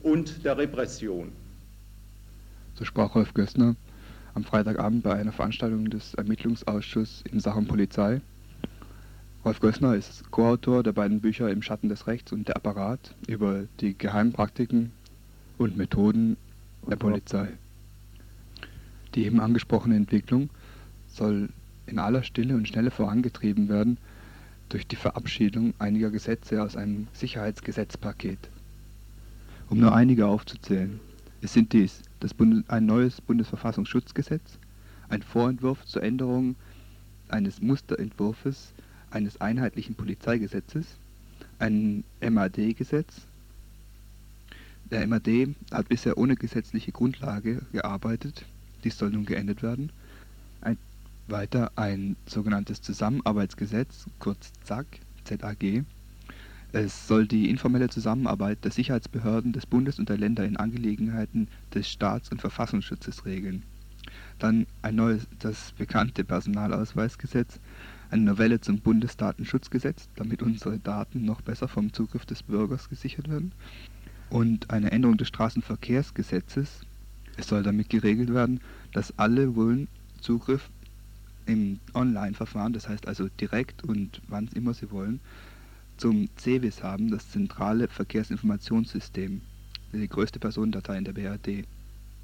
und der Repression. So sprach Rolf Gößner am Freitagabend bei einer Veranstaltung des Ermittlungsausschusses in Sachen Polizei. Rolf Gößner ist Co-Autor der beiden Bücher Im Schatten des Rechts und Der Apparat über die Geheimpraktiken und Methoden der Polizei. Die eben angesprochene Entwicklung soll in aller Stille und Schnelle vorangetrieben werden durch die Verabschiedung einiger Gesetze aus einem Sicherheitsgesetzpaket. Um nur einige aufzuzählen. Es sind dies ein neues Bundesverfassungsschutzgesetz, ein Vorentwurf zur Änderung eines Musterentwurfs eines einheitlichen Polizeigesetzes, ein MAD-Gesetz. Der MAD hat bisher ohne gesetzliche Grundlage gearbeitet, dies soll nun geändert werden. Ein, weiter ein sogenanntes Zusammenarbeitsgesetz, kurz ZAG, ZAG, es soll die informelle Zusammenarbeit der Sicherheitsbehörden des Bundes und der Länder in Angelegenheiten des Staats- und Verfassungsschutzes regeln. Dann ein neues, das bekannte Personalausweisgesetz, eine Novelle zum Bundesdatenschutzgesetz, damit unsere Daten noch besser vom Zugriff des Bürgers gesichert werden. Und eine Änderung des Straßenverkehrsgesetzes. Es soll damit geregelt werden, dass alle wollen Zugriff im Online-Verfahren, das heißt also direkt und wann immer sie wollen, zum CEWIS haben, das zentrale Verkehrsinformationssystem, die größte Personendatei in der BRD.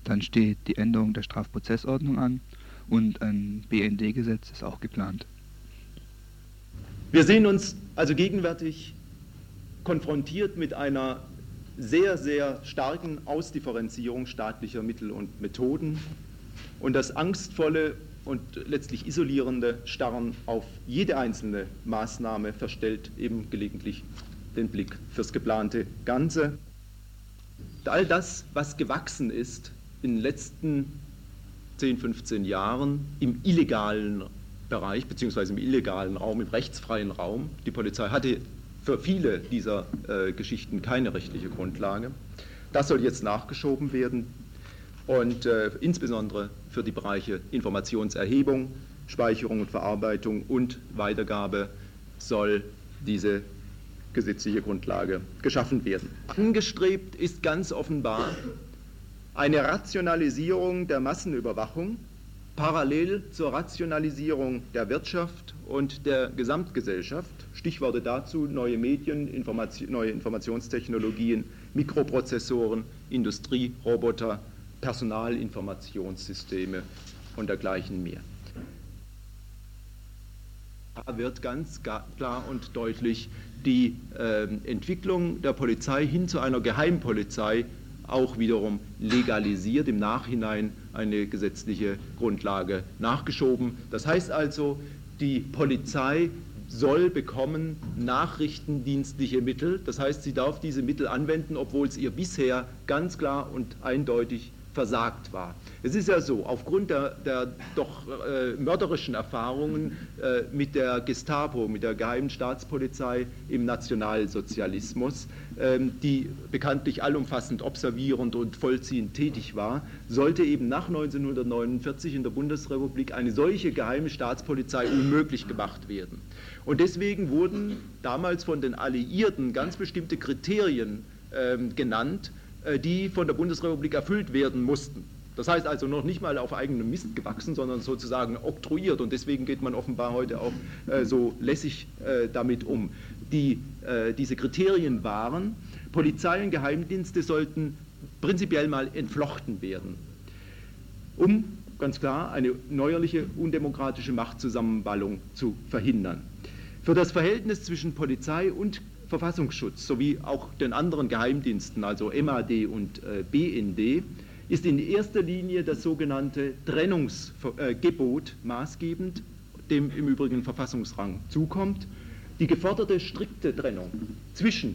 Dann steht die Änderung der Strafprozessordnung an und ein BND-Gesetz ist auch geplant. Wir sehen uns also gegenwärtig konfrontiert mit einer sehr, sehr starken Ausdifferenzierung staatlicher Mittel und Methoden. Und das angstvolle und letztlich isolierende Starren auf jede einzelne Maßnahme verstellt eben gelegentlich den Blick fürs geplante Ganze. All das, was gewachsen ist in den letzten 10, 15 Jahren im illegalen Bereich, beziehungsweise im illegalen Raum, im rechtsfreien Raum, die Polizei hatte für viele dieser äh, Geschichten keine rechtliche Grundlage. Das soll jetzt nachgeschoben werden und äh, insbesondere für die Bereiche Informationserhebung, Speicherung und Verarbeitung und Weitergabe soll diese gesetzliche Grundlage geschaffen werden. Angestrebt ist ganz offenbar eine Rationalisierung der Massenüberwachung parallel zur Rationalisierung der Wirtschaft und der Gesamtgesellschaft. Stichworte dazu neue Medien, Information, neue Informationstechnologien, Mikroprozessoren, Industrie, Roboter, Personalinformationssysteme und dergleichen mehr. Da wird ganz klar und deutlich die äh, Entwicklung der Polizei hin zu einer Geheimpolizei auch wiederum legalisiert, im Nachhinein eine gesetzliche Grundlage nachgeschoben. Das heißt also, die Polizei soll bekommen nachrichtendienstliche Mittel. Das heißt, sie darf diese Mittel anwenden, obwohl es ihr bisher ganz klar und eindeutig versagt war. Es ist ja so, aufgrund der, der doch äh, mörderischen Erfahrungen äh, mit der Gestapo, mit der geheimen Staatspolizei im Nationalsozialismus, äh, die bekanntlich allumfassend observierend und vollziehend tätig war, sollte eben nach 1949 in der Bundesrepublik eine solche geheime Staatspolizei unmöglich gemacht werden. Und deswegen wurden damals von den Alliierten ganz bestimmte Kriterien ähm, genannt, die von der Bundesrepublik erfüllt werden mussten. Das heißt also noch nicht mal auf eigenem Mist gewachsen, sondern sozusagen oktroyiert. Und deswegen geht man offenbar heute auch äh, so lässig äh, damit um. Die, äh, diese Kriterien waren, Polizei und Geheimdienste sollten prinzipiell mal entflochten werden, um ganz klar eine neuerliche undemokratische Machtzusammenballung zu verhindern. Für das Verhältnis zwischen Polizei und Verfassungsschutz sowie auch den anderen Geheimdiensten, also MAD und äh, BND, ist in erster Linie das sogenannte Trennungsgebot maßgebend, dem im Übrigen Verfassungsrang zukommt. Die geforderte strikte Trennung zwischen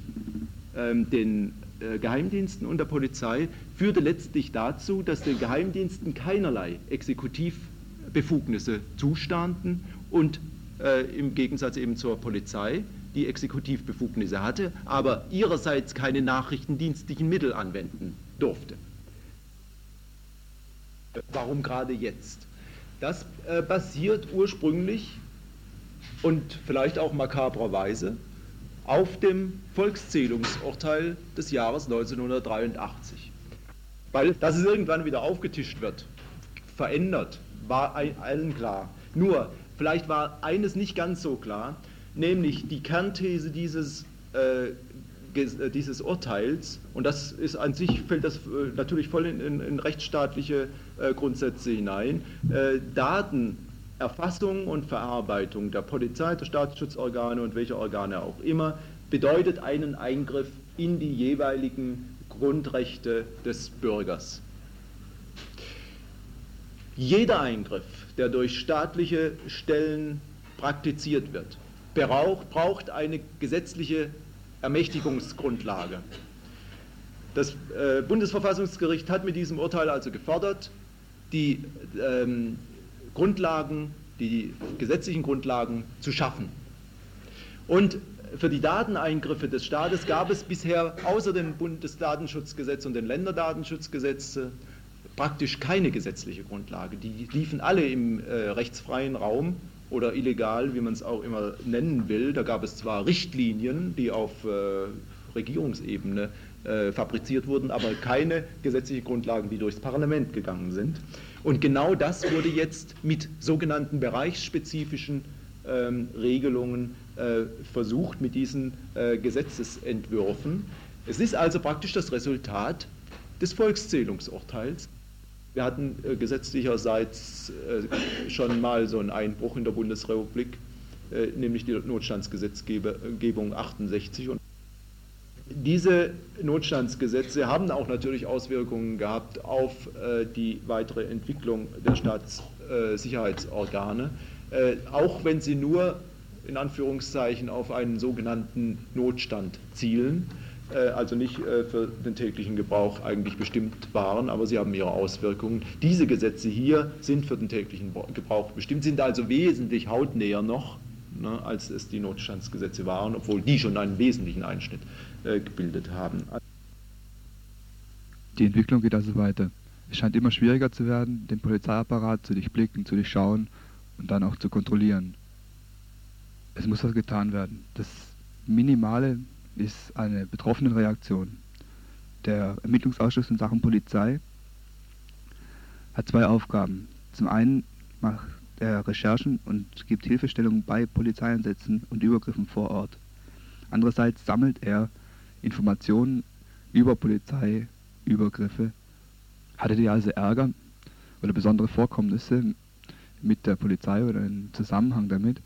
ähm, den äh, Geheimdiensten und der Polizei führte letztlich dazu, dass den Geheimdiensten keinerlei Exekutivbefugnisse zustanden und äh, im Gegensatz eben zur Polizei die Exekutivbefugnisse hatte, aber ihrerseits keine nachrichtendienstlichen Mittel anwenden durfte. Warum gerade jetzt? Das äh, basiert ursprünglich und vielleicht auch makabrerweise auf dem Volkszählungsurteil des Jahres 1983. Weil, dass es irgendwann wieder aufgetischt wird, verändert, war allen klar. Nur, vielleicht war eines nicht ganz so klar, nämlich die Kernthese dieses, äh, äh, dieses Urteils, und das ist an sich, fällt das äh, natürlich voll in, in, in rechtsstaatliche äh, Grundsätze hinein, äh, Datenerfassung und Verarbeitung der Polizei, der Staatsschutzorgane und welcher Organe auch immer, bedeutet einen Eingriff in die jeweiligen Grundrechte des Bürgers. Jeder Eingriff, der durch staatliche Stellen praktiziert wird, braucht, eine gesetzliche Ermächtigungsgrundlage. Das äh, Bundesverfassungsgericht hat mit diesem Urteil also gefordert, die ähm, Grundlagen, die gesetzlichen Grundlagen zu schaffen. Und für die Dateneingriffe des Staates gab es bisher außer dem Bundesdatenschutzgesetz und den Länderdatenschutzgesetzen praktisch keine gesetzliche Grundlage. Die liefen alle im äh, rechtsfreien Raum oder illegal, wie man es auch immer nennen will. Da gab es zwar Richtlinien, die auf äh, Regierungsebene äh, fabriziert wurden, aber keine gesetzlichen Grundlagen, die durchs Parlament gegangen sind. Und genau das wurde jetzt mit sogenannten bereichsspezifischen ähm, Regelungen äh, versucht, mit diesen äh, Gesetzesentwürfen. Es ist also praktisch das Resultat des Volkszählungsurteils wir hatten äh, gesetzlicherseits äh, schon mal so einen Einbruch in der Bundesrepublik, äh, nämlich die Notstandsgesetzgebung 68. Und diese Notstandsgesetze haben auch natürlich Auswirkungen gehabt auf die weitere Entwicklung der Staatssicherheitsorgane, auch wenn sie nur in Anführungszeichen auf einen sogenannten Notstand zielen. Äh, also nicht äh, für den täglichen Gebrauch eigentlich bestimmt waren, aber sie haben ihre Auswirkungen. Diese Gesetze hier sind für den täglichen Gebrauch bestimmt, sind also wesentlich hautnäher noch, ne, als es die Notstandsgesetze waren, obwohl die schon einen wesentlichen Einschnitt äh, gebildet haben. Die Entwicklung geht also weiter. Es scheint immer schwieriger zu werden, den Polizeiapparat zu durchblicken, zu durchschauen und dann auch zu kontrollieren. Es muss was getan werden. Das minimale ist eine betroffene Reaktion. Der Ermittlungsausschuss in Sachen Polizei hat zwei Aufgaben. Zum einen macht er Recherchen und gibt Hilfestellungen bei Polizeieinsätzen und Übergriffen vor Ort. Andererseits sammelt er Informationen über Polizeiübergriffe. Hattet ihr also Ärger oder besondere Vorkommnisse mit der Polizei oder im Zusammenhang damit,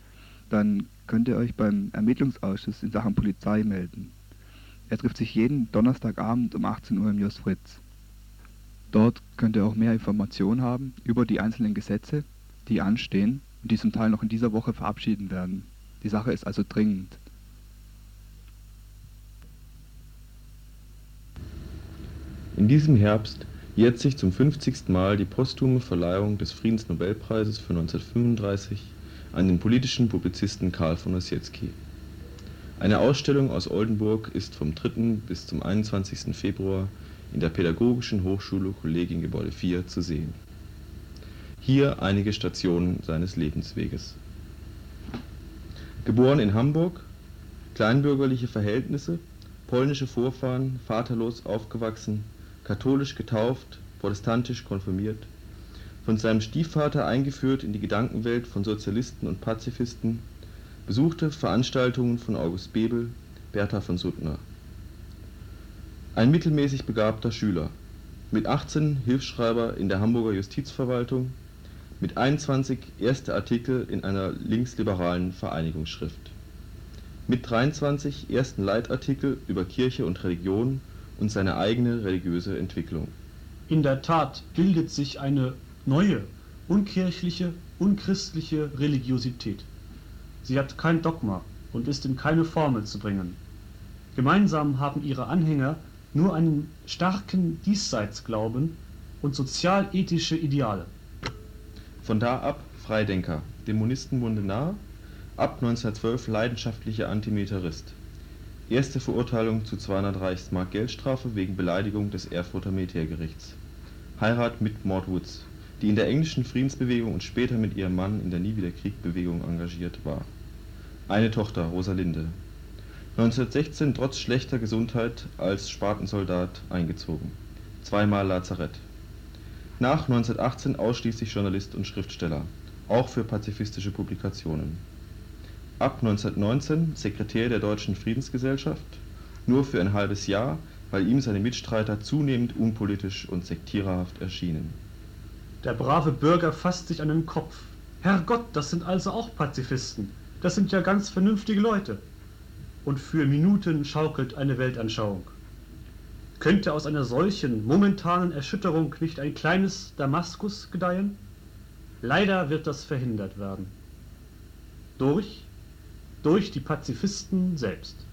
dann könnt ihr euch beim Ermittlungsausschuss in Sachen Polizei melden. Er trifft sich jeden Donnerstagabend um 18 Uhr im Jos Fritz. Dort könnt ihr auch mehr Informationen haben über die einzelnen Gesetze, die anstehen und die zum Teil noch in dieser Woche verabschieden werden. Die Sache ist also dringend. In diesem Herbst jährt sich zum 50. Mal die posthume Verleihung des Friedensnobelpreises für 1935 an den politischen Publizisten Karl von Ossietzky. Eine Ausstellung aus Oldenburg ist vom 3. bis zum 21. Februar in der Pädagogischen Hochschule Kollegiengebäude 4 zu sehen. Hier einige Stationen seines Lebensweges. Geboren in Hamburg, kleinbürgerliche Verhältnisse, polnische Vorfahren, vaterlos aufgewachsen katholisch getauft, protestantisch konfirmiert, von seinem Stiefvater eingeführt in die Gedankenwelt von Sozialisten und Pazifisten, besuchte Veranstaltungen von August Bebel, Bertha von Suttner. Ein mittelmäßig begabter Schüler, mit 18 Hilfsschreiber in der Hamburger Justizverwaltung, mit 21 erste Artikel in einer linksliberalen Vereinigungsschrift, mit 23 ersten Leitartikel über Kirche und Religion und seine eigene religiöse Entwicklung. In der Tat bildet sich eine neue, unkirchliche, unchristliche Religiosität. Sie hat kein Dogma und ist in keine Formel zu bringen. Gemeinsam haben ihre Anhänger nur einen starken Diesseitsglauben und sozialethische Ideale. Von da ab Freidenker, dem Monistenbunde nah, ab 1912 leidenschaftlicher Antimilitarist. Erste Verurteilung zu 200 Reichsmark Geldstrafe wegen Beleidigung des Erfurter Militärgerichts. Heirat mit Mordwoods, die in der englischen Friedensbewegung und später mit ihrem Mann in der Nie-wieder-Krieg-Bewegung engagiert war. Eine Tochter, Rosalinde. 1916 trotz schlechter Gesundheit als Spartensoldat eingezogen. Zweimal Lazarett. Nach 1918 ausschließlich Journalist und Schriftsteller, auch für pazifistische Publikationen ab 1919 Sekretär der Deutschen Friedensgesellschaft, nur für ein halbes Jahr, weil ihm seine Mitstreiter zunehmend unpolitisch und sektiererhaft erschienen. Der brave Bürger fasst sich an den Kopf. Herrgott, das sind also auch Pazifisten. Das sind ja ganz vernünftige Leute. Und für Minuten schaukelt eine Weltanschauung. Könnte aus einer solchen momentanen Erschütterung nicht ein kleines Damaskus gedeihen? Leider wird das verhindert werden. Durch durch die Pazifisten selbst.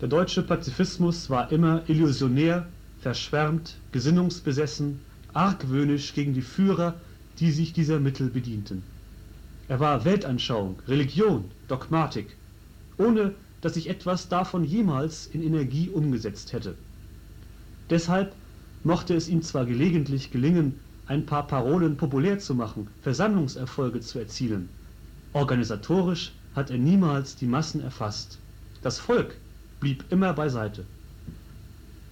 Der deutsche Pazifismus war immer illusionär, verschwärmt, gesinnungsbesessen, argwöhnisch gegen die Führer, die sich dieser Mittel bedienten. Er war Weltanschauung, Religion, Dogmatik, ohne dass sich etwas davon jemals in Energie umgesetzt hätte. Deshalb mochte es ihm zwar gelegentlich gelingen, ein paar Parolen populär zu machen, Versammlungserfolge zu erzielen, Organisatorisch hat er niemals die Massen erfasst. Das Volk blieb immer beiseite.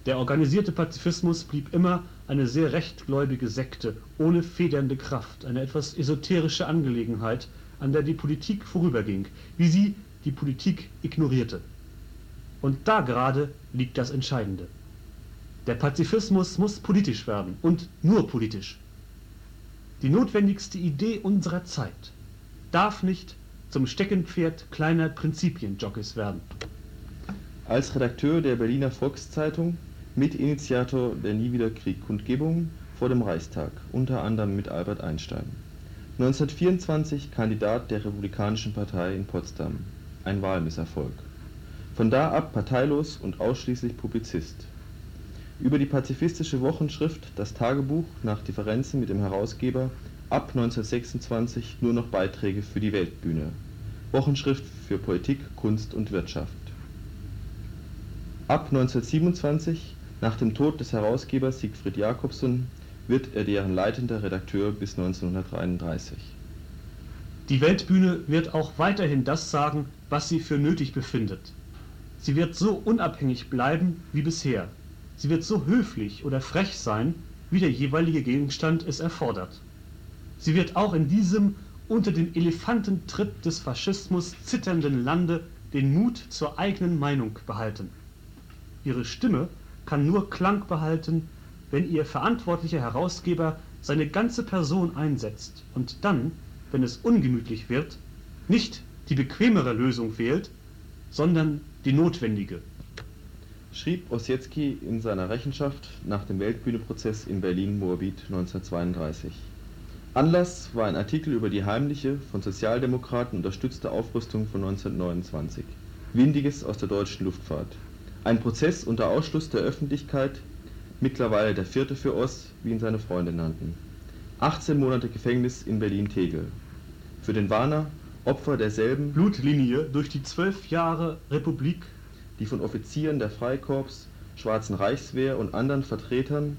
Der organisierte Pazifismus blieb immer eine sehr rechtgläubige Sekte ohne federnde Kraft, eine etwas esoterische Angelegenheit, an der die Politik vorüberging, wie sie die Politik ignorierte. Und da gerade liegt das Entscheidende. Der Pazifismus muss politisch werden und nur politisch. Die notwendigste Idee unserer Zeit darf nicht zum Steckenpferd kleiner Prinzipienjockeys werden. Als Redakteur der Berliner Volkszeitung, Mitinitiator der Nie wieder Krieg Kundgebungen vor dem Reichstag, unter anderem mit Albert Einstein. 1924 Kandidat der Republikanischen Partei in Potsdam, ein Wahlmisserfolg. Von da ab parteilos und ausschließlich Publizist. Über die pazifistische Wochenschrift Das Tagebuch nach Differenzen mit dem Herausgeber ab 1926 nur noch Beiträge für die Weltbühne, Wochenschrift für Politik, Kunst und Wirtschaft. Ab 1927, nach dem Tod des Herausgebers Siegfried Jacobson, wird er deren leitender Redakteur bis 1933. Die Weltbühne wird auch weiterhin das sagen, was sie für nötig befindet. Sie wird so unabhängig bleiben wie bisher. Sie wird so höflich oder frech sein, wie der jeweilige Gegenstand es erfordert. Sie wird auch in diesem unter dem Elefantentritt des Faschismus zitternden Lande den Mut zur eigenen Meinung behalten. Ihre Stimme kann nur Klang behalten, wenn ihr verantwortlicher Herausgeber seine ganze Person einsetzt und dann, wenn es ungemütlich wird, nicht die bequemere Lösung wählt, sondern die notwendige. Schrieb Ossietzky in seiner Rechenschaft nach dem Weltbühneprozess in Berlin-Moabit 1932. Anlass war ein Artikel über die heimliche, von Sozialdemokraten unterstützte Aufrüstung von 1929. Windiges aus der deutschen Luftfahrt. Ein Prozess unter Ausschluss der Öffentlichkeit, mittlerweile der vierte für Oss, wie ihn seine Freunde nannten. 18 Monate Gefängnis in Berlin-Tegel. Für den Warner, Opfer derselben Blutlinie durch die zwölf Jahre Republik, die von Offizieren der Freikorps, Schwarzen Reichswehr und anderen Vertretern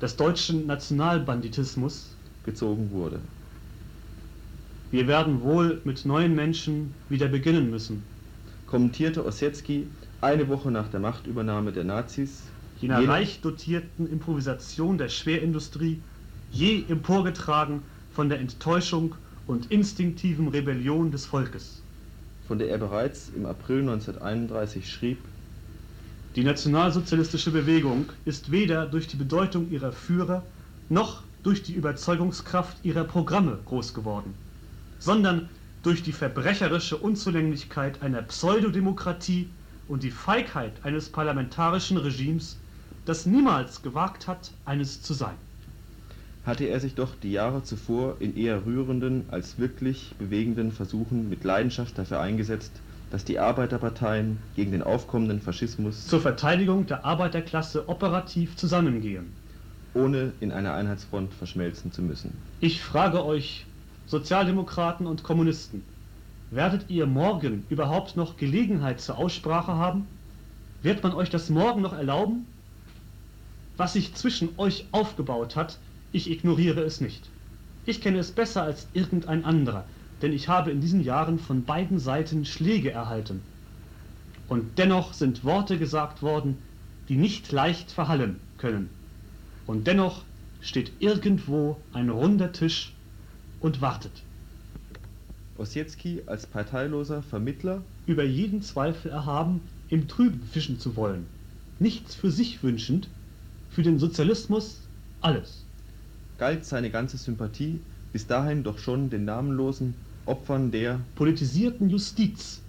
des deutschen Nationalbanditismus gezogen wurde. Wir werden wohl mit neuen Menschen wieder beginnen müssen. Kommentierte Ossietzky eine Woche nach der Machtübernahme der Nazis, jener reich dotierten Improvisation der Schwerindustrie, je emporgetragen von der Enttäuschung und instinktiven Rebellion des Volkes. Von der er bereits im April 1931 schrieb, die nationalsozialistische Bewegung ist weder durch die Bedeutung ihrer Führer noch durch die Überzeugungskraft ihrer Programme groß geworden, sondern durch die verbrecherische Unzulänglichkeit einer Pseudodemokratie und die Feigheit eines parlamentarischen Regimes, das niemals gewagt hat, eines zu sein. Hatte er sich doch die Jahre zuvor in eher rührenden als wirklich bewegenden Versuchen mit Leidenschaft dafür eingesetzt, dass die Arbeiterparteien gegen den aufkommenden Faschismus zur Verteidigung der Arbeiterklasse operativ zusammengehen ohne in einer Einheitsfront verschmelzen zu müssen. Ich frage euch, Sozialdemokraten und Kommunisten, werdet ihr morgen überhaupt noch Gelegenheit zur Aussprache haben? Wird man euch das morgen noch erlauben? Was sich zwischen euch aufgebaut hat, ich ignoriere es nicht. Ich kenne es besser als irgendein anderer, denn ich habe in diesen Jahren von beiden Seiten Schläge erhalten. Und dennoch sind Worte gesagt worden, die nicht leicht verhallen können. Und dennoch steht irgendwo ein runder Tisch und wartet. Ossietzky als parteiloser Vermittler über jeden Zweifel erhaben, im Trüben fischen zu wollen, nichts für sich wünschend, für den Sozialismus alles. Galt seine ganze Sympathie bis dahin doch schon den namenlosen Opfern der politisierten Justiz,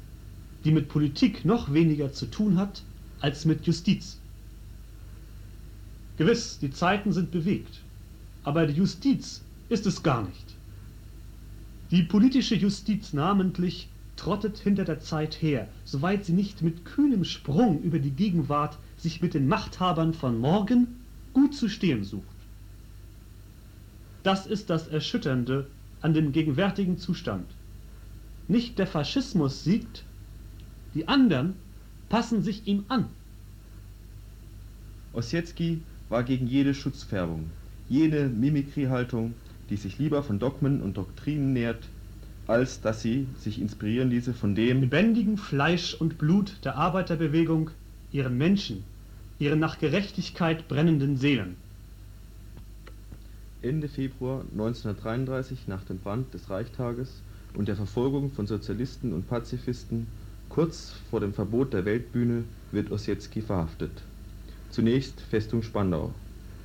die mit Politik noch weniger zu tun hat als mit Justiz. Gewiss, die Zeiten sind bewegt, aber die Justiz ist es gar nicht. Die politische Justiz namentlich trottet hinter der Zeit her, soweit sie nicht mit kühnem Sprung über die Gegenwart sich mit den Machthabern von morgen gut zu stehen sucht. Das ist das Erschütternde an dem gegenwärtigen Zustand. Nicht der Faschismus siegt, die anderen passen sich ihm an. Ossietzky war gegen jede Schutzfärbung, jene Mimikry-Haltung, die sich lieber von Dogmen und Doktrinen nährt, als dass sie sich inspirieren ließe von dem lebendigen Fleisch und Blut der Arbeiterbewegung, ihren Menschen, ihren nach Gerechtigkeit brennenden Seelen. Ende Februar 1933, nach dem Brand des Reichstages und der Verfolgung von Sozialisten und Pazifisten, kurz vor dem Verbot der Weltbühne, wird Ossietzky verhaftet Zunächst Festung Spandau,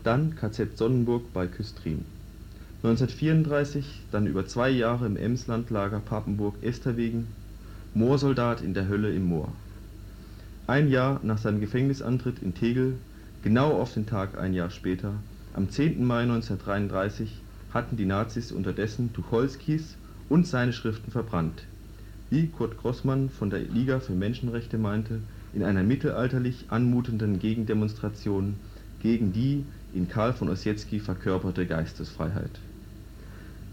dann KZ Sonnenburg bei Küstrin. 1934 dann über zwei Jahre im Emslandlager Papenburg-Esterwegen, Moorsoldat in der Hölle im Moor. Ein Jahr nach seinem Gefängnisantritt in Tegel, genau auf den Tag ein Jahr später, am 10. Mai 1933, hatten die Nazis unterdessen Tucholskis und seine Schriften verbrannt, wie Kurt Grossmann von der Liga für Menschenrechte meinte in einer mittelalterlich anmutenden Gegendemonstration gegen die in Karl von Ossietzky verkörperte Geistesfreiheit.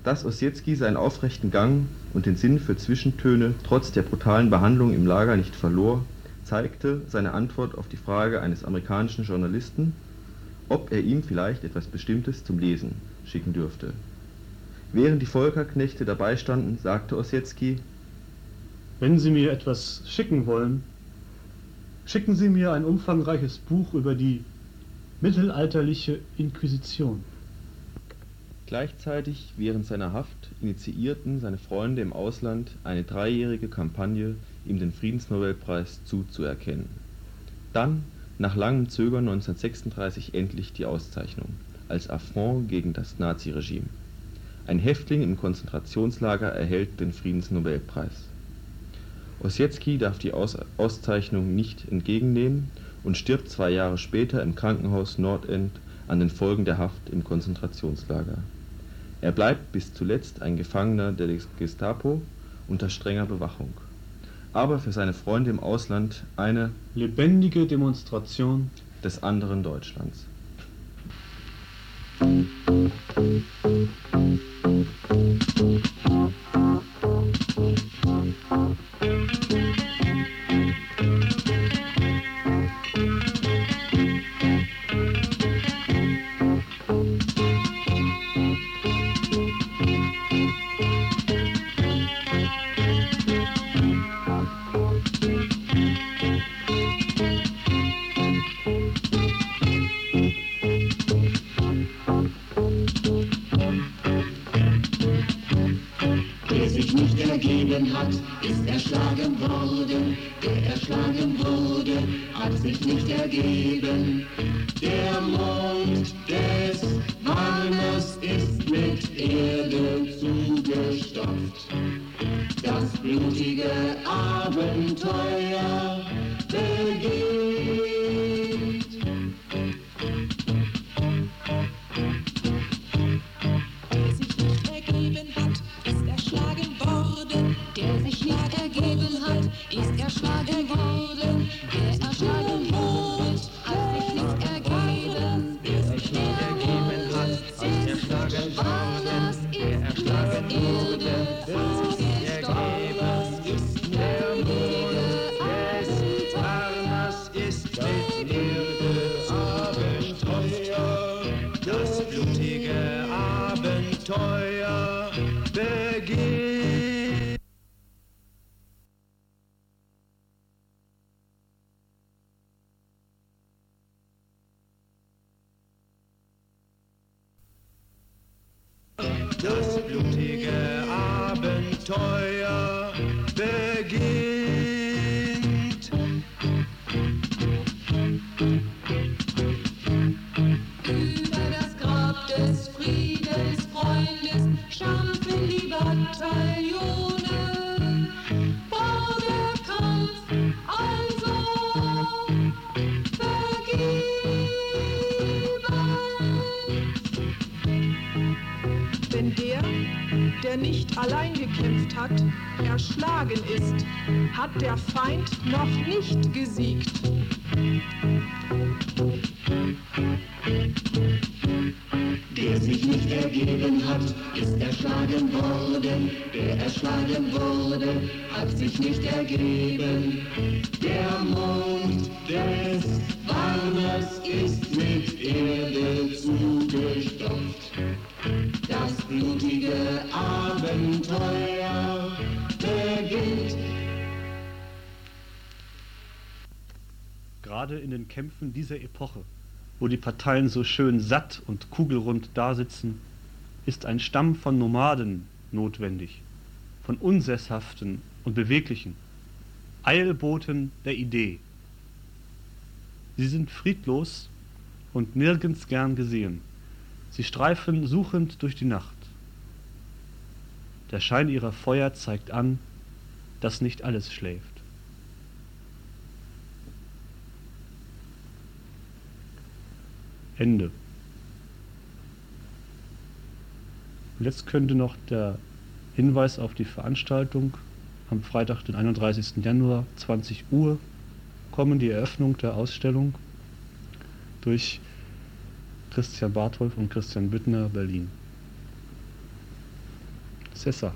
Dass Ossietzky seinen aufrechten Gang und den Sinn für Zwischentöne trotz der brutalen Behandlung im Lager nicht verlor, zeigte seine Antwort auf die Frage eines amerikanischen Journalisten, ob er ihm vielleicht etwas Bestimmtes zum Lesen schicken dürfte. Während die Volkerknechte dabei standen, sagte Ossietzky, Wenn Sie mir etwas schicken wollen, Schicken Sie mir ein umfangreiches Buch über die mittelalterliche Inquisition. Gleichzeitig während seiner Haft initiierten seine Freunde im Ausland eine dreijährige Kampagne, ihm den Friedensnobelpreis zuzuerkennen. Dann, nach langem Zögern 1936 endlich die Auszeichnung als Affront gegen das Naziregime. Ein Häftling im Konzentrationslager erhält den Friedensnobelpreis Ossietzky darf die Auszeichnung nicht entgegennehmen und stirbt zwei Jahre später im Krankenhaus Nordend an den Folgen der Haft im Konzentrationslager. Er bleibt bis zuletzt ein Gefangener der Gestapo unter strenger Bewachung, aber für seine Freunde im Ausland eine lebendige Demonstration des anderen Deutschlands. Das blutige Abenteuer erschlagen ist, hat der Feind noch nicht gesiegt. Der sich nicht ergeben hat, ist erschlagen worden. Der erschlagen wurde, hat sich nicht ergeben. Der Mond des Warners ist mit Erde zugestopft. Das blutige Abenteuer Gerade in den Kämpfen dieser Epoche, wo die Parteien so schön satt und kugelrund dasitzen, ist ein Stamm von Nomaden notwendig, von Unsesshaften und Beweglichen, Eilboten der Idee. Sie sind friedlos und nirgends gern gesehen. Sie streifen suchend durch die Nacht. Der Schein ihrer Feuer zeigt an, dass nicht alles schläft. Ende. Und jetzt könnte noch der Hinweis auf die Veranstaltung am Freitag, den 31. Januar, 20 Uhr, kommen, die Eröffnung der Ausstellung durch Christian Bartolf und Christian Büttner, Berlin. Sessa.